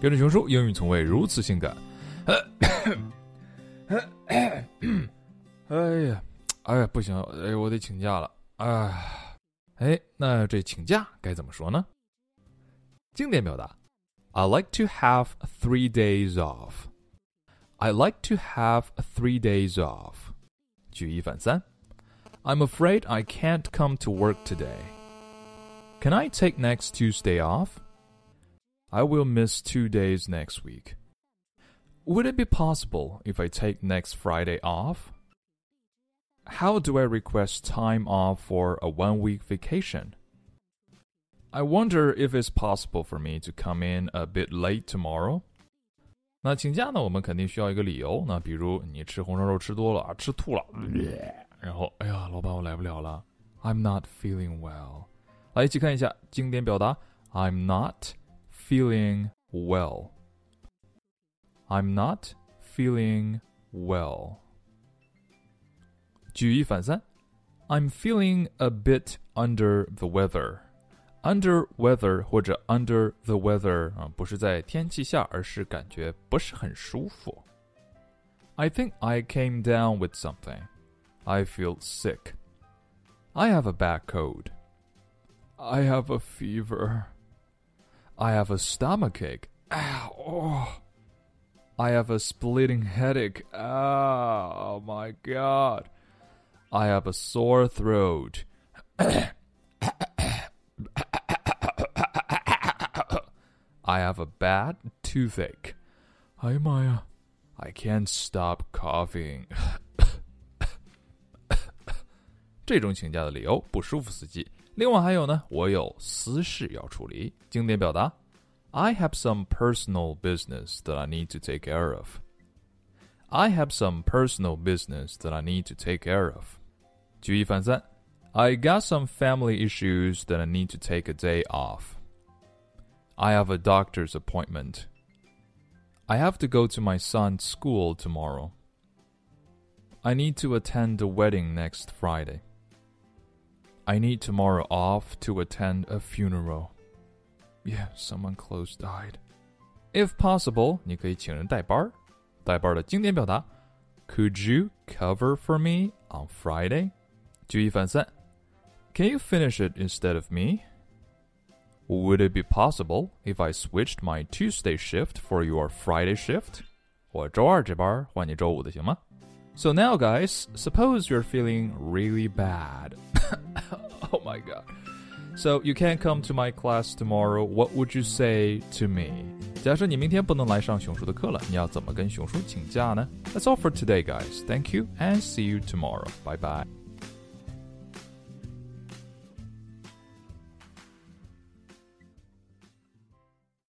跟着熊叔，英语从未如此性感。哎呀，哎呀，不行，哎，我得请假了。哎，哎，那这请假该怎么说呢？经典表达：I like to have three days off. I like to have three days off. 举一反三。I'm afraid I can't come to work today. Can I take next Tuesday off? I will miss two days next week. Would it be possible if I take next Friday off? How do I request time off for a one week vacation? I wonder if it's possible for me to come in a bit late tomorrow. 那请假呢？我们肯定需要一个理由。那比如你吃红烧肉吃多了，吃吐了，然后哎呀，老板我来不了了。I'm not feeling well。来一起看一下经典表达：I'm not feeling well。I'm not feeling well。举一反三，I'm feeling a bit under the weather。under weather 或者 under the weather 啊，不是在天气下，而是感觉不是很舒服。I think I came down with something. I feel sick. I have a bad cold. I have a fever. I have a stomachache. Ow. Oh. I have a splitting headache. Oh my god. I have a sore throat. I have a bad toothache. Hi, Maya. I can't stop coughing. 这种请假的理由不舒服死机。 另外还有呢，我有私事要处理。经典表达：I have some personal business that I need to take care of. I have some personal business that I need to take care of. 举一反三，I got some family issues that I need to take a day off. I have a doctor's appointment. I have to go to my son's school tomorrow. I need to attend a wedding next Friday. I need tomorrow off to attend a funeral. Yeah, someone close died. If possible，你可以请人代班。代班的经典表达：Could you cover for me on Friday？举一反三，Can you finish it instead of me? Would it be possible if I switched my Tuesday shift for your Friday shift? 我周二这班换你周五的行吗？So now, guys, suppose you're feeling really bad. oh my god. So you can't come to my class tomorrow. What would you say to me? 假设你明天不能来上熊叔的课了，你要怎么跟熊叔请假呢？That's all for today, guys. Thank you and see you tomorrow. Bye bye.